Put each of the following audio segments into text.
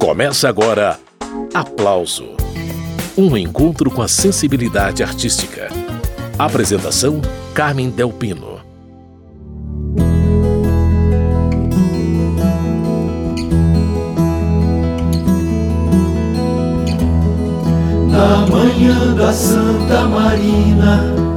Começa agora Aplauso Um encontro com a sensibilidade artística. Apresentação: Carmen Delpino. Na manhã da Santa Marina,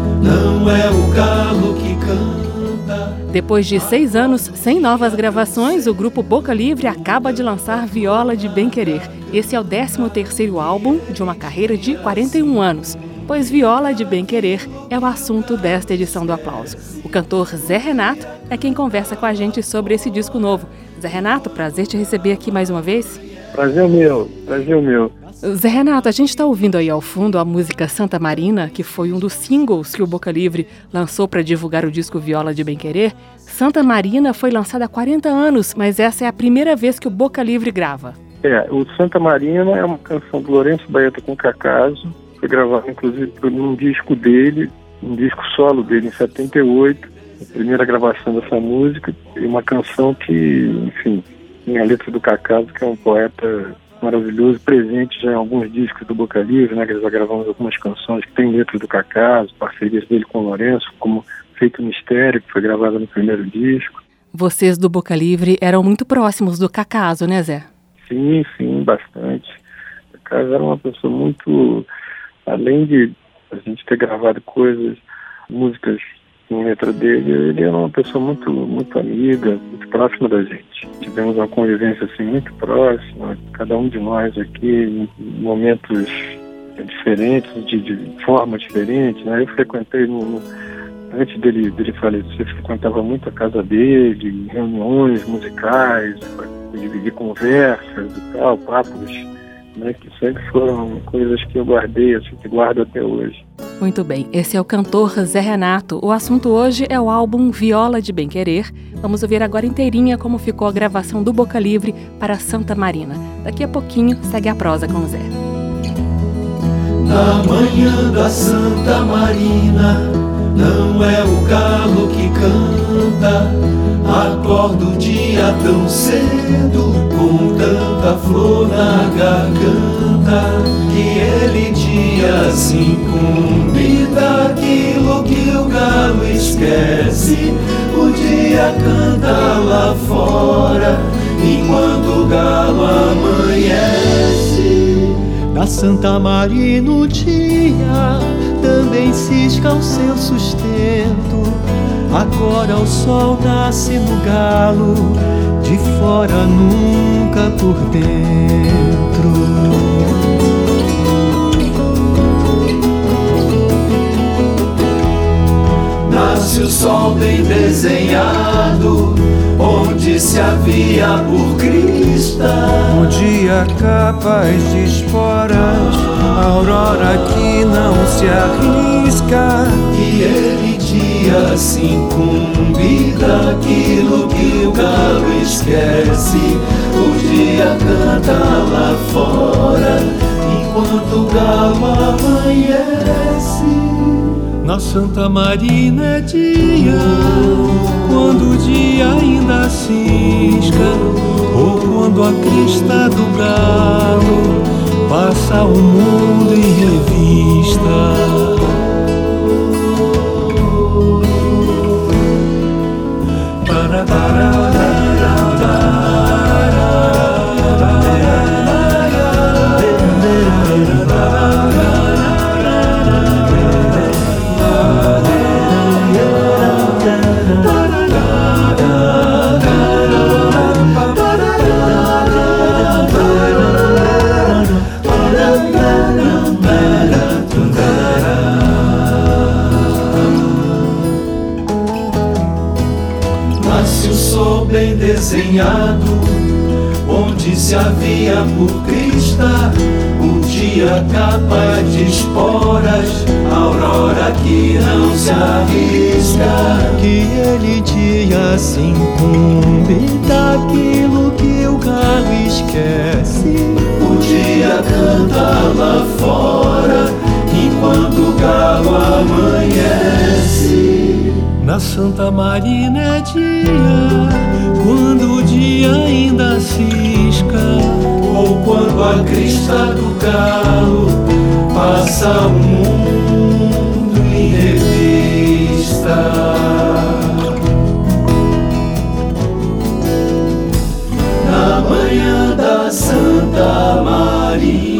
Depois de seis anos sem novas gravações, o grupo Boca Livre acaba de lançar Viola de Bem Querer. Esse é o 13 terceiro álbum de uma carreira de 41 anos, pois Viola de Bem Querer é o assunto desta edição do Aplauso. O cantor Zé Renato é quem conversa com a gente sobre esse disco novo. Zé Renato, prazer te receber aqui mais uma vez. Prazer meu, prazer meu. Zé Renato, a gente está ouvindo aí ao fundo a música Santa Marina, que foi um dos singles que o Boca Livre lançou para divulgar o disco Viola de Bem Querer. Santa Marina foi lançada há 40 anos, mas essa é a primeira vez que o Boca Livre grava. É, o Santa Marina é uma canção do Lourenço Baeta com Cacaso, foi gravado inclusive num disco dele, um disco solo dele em 78, a primeira gravação dessa música, e uma canção que, enfim, tem a letra do Cacaso, que é um poeta maravilhoso, presente já em alguns discos do Boca Livre, né, que já gravamos algumas canções que tem letras do Cacaso, parcerias dele com o Lourenço, como Feito Mistério, que foi gravada no primeiro disco. Vocês do Boca Livre eram muito próximos do Cacaso, né, Zé? Sim, sim, bastante. O Cacaso era uma pessoa muito, além de a gente ter gravado coisas, músicas letra dele, ele era uma pessoa muito, muito amiga, muito próxima da gente. Tivemos uma convivência assim muito próxima, cada um de nós aqui, em momentos diferentes, de, de forma diferente. Né? Eu frequentei no, antes dele, dele falecer, frequentava muito a casa dele, reuniões musicais, dividir conversas e tal, papos né, que sempre foram coisas que eu guardei, assim, que guardo até hoje. Muito bem, esse é o cantor Zé Renato. O assunto hoje é o álbum Viola de Bem Querer. Vamos ouvir agora inteirinha como ficou a gravação do Boca Livre para Santa Marina. Daqui a pouquinho segue a prosa com o Zé. Na manhã da Santa Marina, não é o galo que canta. Acordo dia tão cedo, tanta flor na garganta, que ele dia se incumbe daquilo que o galo esquece. O dia canta lá fora, enquanto o galo amanhece. Na Santa Marina o dia também cisca o seu sustento. Agora o sol nasce no galo, de fora nunca por dentro. Nasce o sol bem desenhado, onde se havia por crista. Um dia capaz de esporas, a aurora que não se arrisca. E ele dia se incumbe daquilo que o galo esquece. Canta lá fora, enquanto o galo amanhece. Na Santa Marina é dia, quando o dia ainda cisca, ou quando a crista do galo passa o mundo em revista. Onde se havia por crista um dia capaz de esporas, aurora que não se arrisca. Que ele dia se incumbe daquilo que o galo esquece. O dia canta lá fora, enquanto o galo amanhece. Na Santa Marina é dia, quando o dia ainda a crista do galo, passa o mundo em revista. Na manhã da Santa Maria.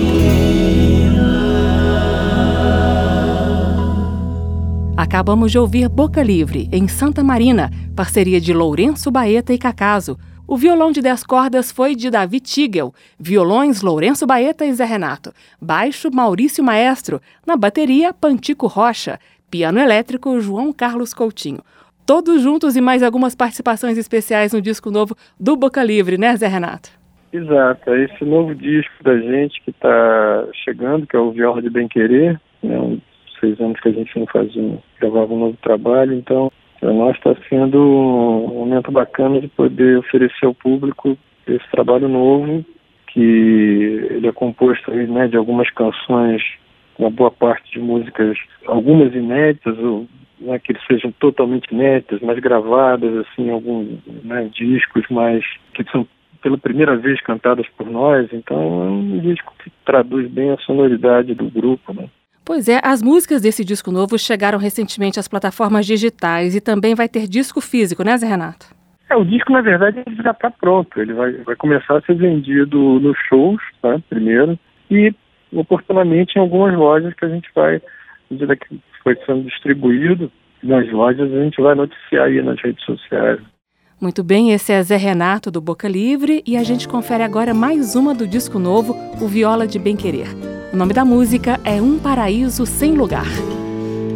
Acabamos de ouvir Boca Livre, em Santa Marina, parceria de Lourenço Baeta e Cacaso. O violão de 10 cordas foi de Davi Tigel, violões Lourenço Baeta e Zé Renato, baixo Maurício Maestro, na bateria Pantico Rocha, piano elétrico João Carlos Coutinho. Todos juntos e mais algumas participações especiais no disco novo do Boca Livre, né, Zé Renato? Exato, é esse novo disco da gente que está chegando, que é o Viola de Bem Querer, né, seis anos que a gente não fazia, gravava um novo trabalho, então para nós está sendo um momento bacana de poder oferecer ao público esse trabalho novo, que ele é composto aí, né, de algumas canções, uma boa parte de músicas, algumas inéditas, ou né, que sejam totalmente inéditas, mas gravadas, assim, alguns né, discos mais que são pela primeira vez cantadas por nós, então é um disco que traduz bem a sonoridade do grupo, né? Pois é, as músicas desse disco novo chegaram recentemente às plataformas digitais e também vai ter disco físico, né, Zé Renato? É, o disco, na verdade, já está pronto. Ele vai, vai começar a ser vendido nos shows, tá, primeiro, e oportunamente em algumas lojas que a gente vai, à medida que foi sendo distribuído nas lojas, a gente vai noticiar aí nas redes sociais. Muito bem, esse é Zé Renato do Boca Livre e a gente confere agora mais uma do disco novo, o Viola de Bem Querer. O nome da música é Um Paraíso Sem Lugar.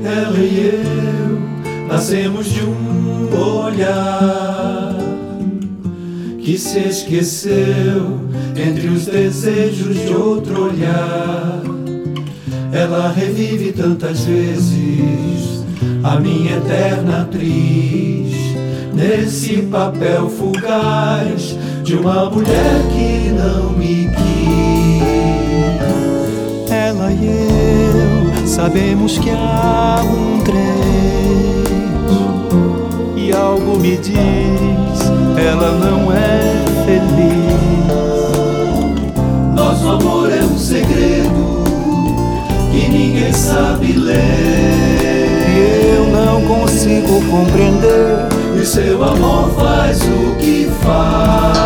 Ela e eu nascemos de um olhar que se esqueceu entre os desejos de outro olhar. Ela revive tantas vezes a minha eterna atriz nesse papel fugaz de uma mulher que não me quis. E eu sabemos que há um trem e algo me diz ela não é feliz. Nosso amor é um segredo que ninguém sabe ler. E eu não consigo compreender e seu amor faz o que faz.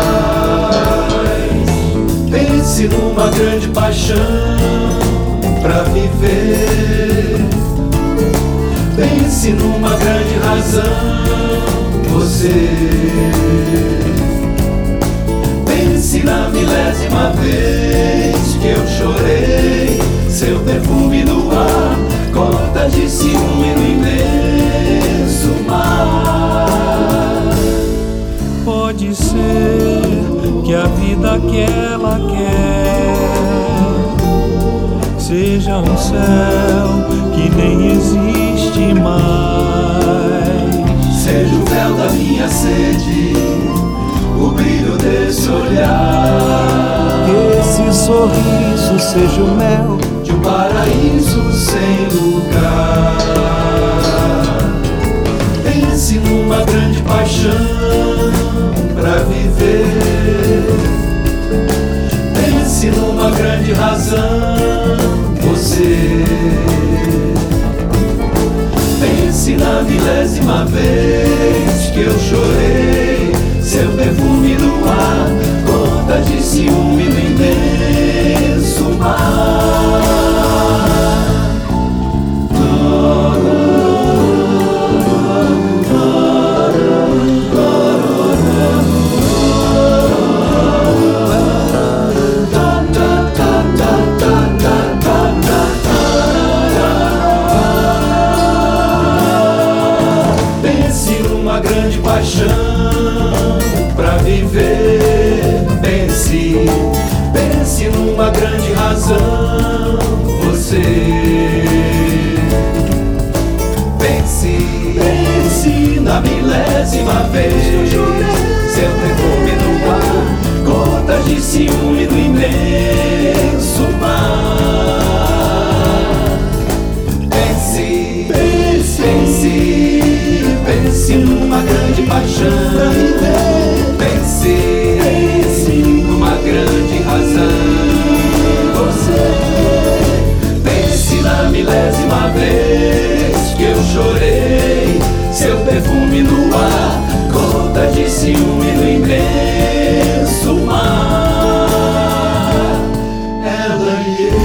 Pense numa grande paixão pra viver. Pense numa grande razão, você. Pense na milésima vez que eu chorei, seu perfume no ar, gotas de ciúme no imenso mar. Pode ser que a vida que ela quer seja um céu que nem existe mais. Seja o véu da minha sede, o brilho desse olhar. Que esse sorriso seja o mel de um paraíso sem lugar. Pense numa grande paixão pra viver. Pense numa grande razão, você. Pense na milésima vez que eu chorei, seu perfume no ar, uma vez que eu chorei, seu perfume no ar, gota de ciúme no imenso mar. Ela e eu.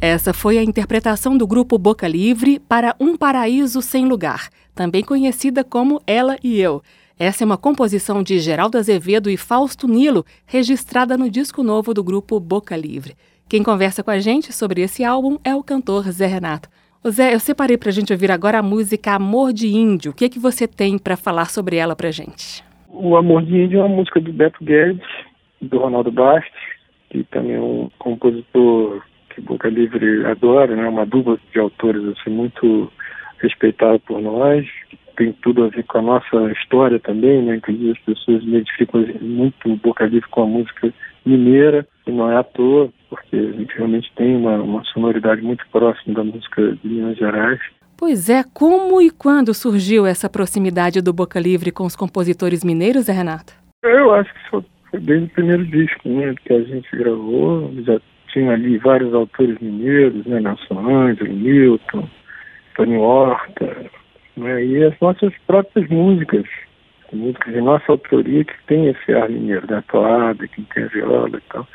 Essa foi a interpretação do grupo Boca Livre para Um Paraíso Sem Lugar, também conhecida como Ela e Eu. Essa é uma composição de Geraldo Azevedo e Fausto Nilo, registrada no disco novo do grupo Boca Livre. Quem conversa com a gente sobre esse álbum é o cantor Zé Renato. Zé, eu separei para a gente ouvir agora a música Amor de Índio. O que, é que você tem para falar sobre ela para gente? O Amor de Índio é uma música do Beto Guedes, do Ronaldo Bastos, que também é um compositor que Boca Livre adora, né? Uma dupla de autores assim muito respeitada por nós, tem tudo a ver com a nossa história também, né? Inclusive as pessoas identificam muito Boca Livre com a música mineira, e não é à toa, porque a gente realmente tem uma, uma sonoridade muito próxima da música de Minas Gerais. Pois é, como e quando surgiu essa proximidade do Boca Livre com os compositores mineiros, Renato? Eu acho que foi desde o primeiro disco né, que a gente gravou, já tinha ali vários autores mineiros, né, Nelson Ângelo, Milton, Tony Horta, né, e as nossas próprias músicas, músicas de nossa autoria que tem esse ar mineiro, da toada, que tem a viola e tal.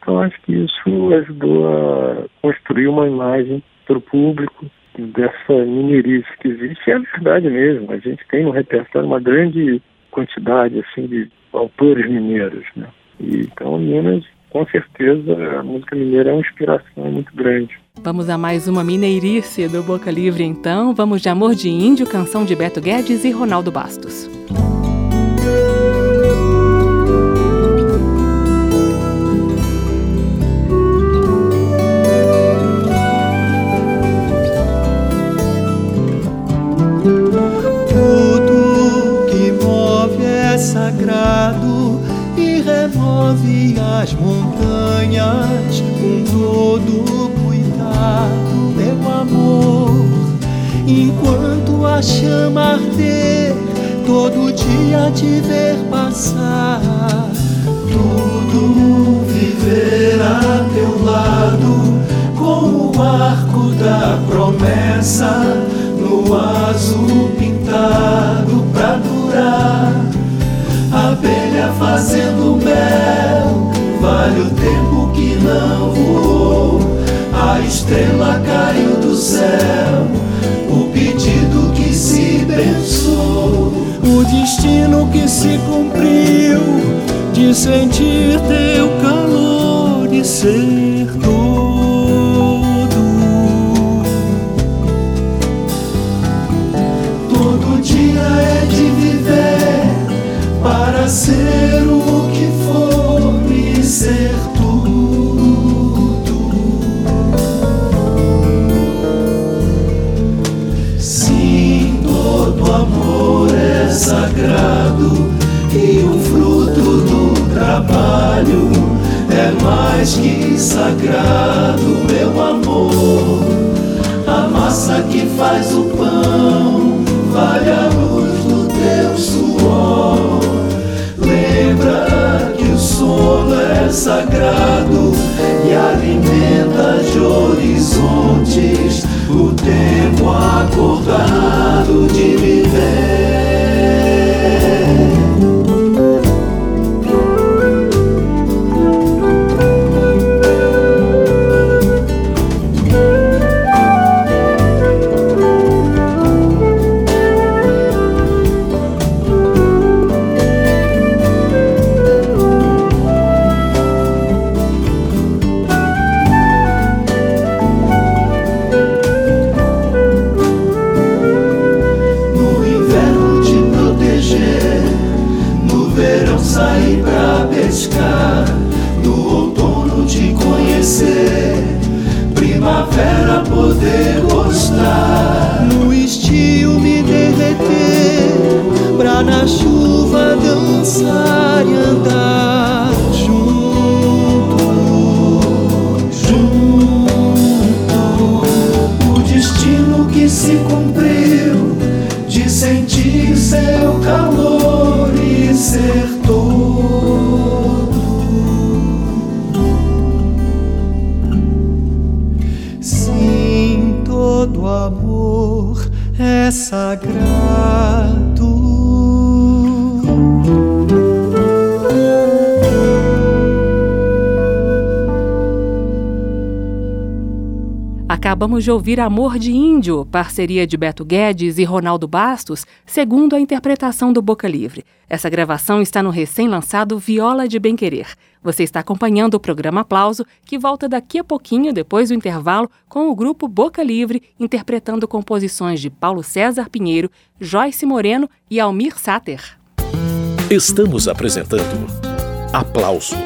Então acho que isso ajudou a construir uma imagem para o público dessa mineirice que existe. E é verdade mesmo, a gente tem no repertório uma grande quantidade assim de autores mineiros, né? E, então Minas com certeza a música mineira é uma inspiração muito grande. Vamos a mais uma mineirice do Boca Livre então. Vamos de Amor de Índio, canção de Beto Guedes e Ronaldo Bastos. As montanhas com todo cuidado, meu amor. Enquanto a chama arder, todo dia te ver passar. Tudo viver a teu lado, com o arco da promessa, no azul pintado pra durar. Abelha fazendo vale o tempo que não voou. A estrela caiu do céu, o pedido que se pensou. O destino que se cumpriu de sentir teu calor e ser tudo. Todo dia é de viver para ser trabalho é mais que sagrado, meu amor. A massa que faz o pão vale a luz do teu suor. Lembra que o sono é sagrado e alimenta de horizontes o tempo acordado de viver. Destino que se cumpriu, de sentir seu calor e ser todo. Sim, todo amor é sagrado. Acabamos de ouvir Amor de Índio, parceria de Beto Guedes e Ronaldo Bastos, segundo a interpretação do Boca Livre. Essa gravação está no recém-lançado Viola de Bem Querer. Você está acompanhando o programa Aplauso, que volta daqui a pouquinho, depois do intervalo, com o grupo Boca Livre, interpretando composições de Paulo César Pinheiro, Joyce Moreno e Almir Sater. Estamos apresentando Aplauso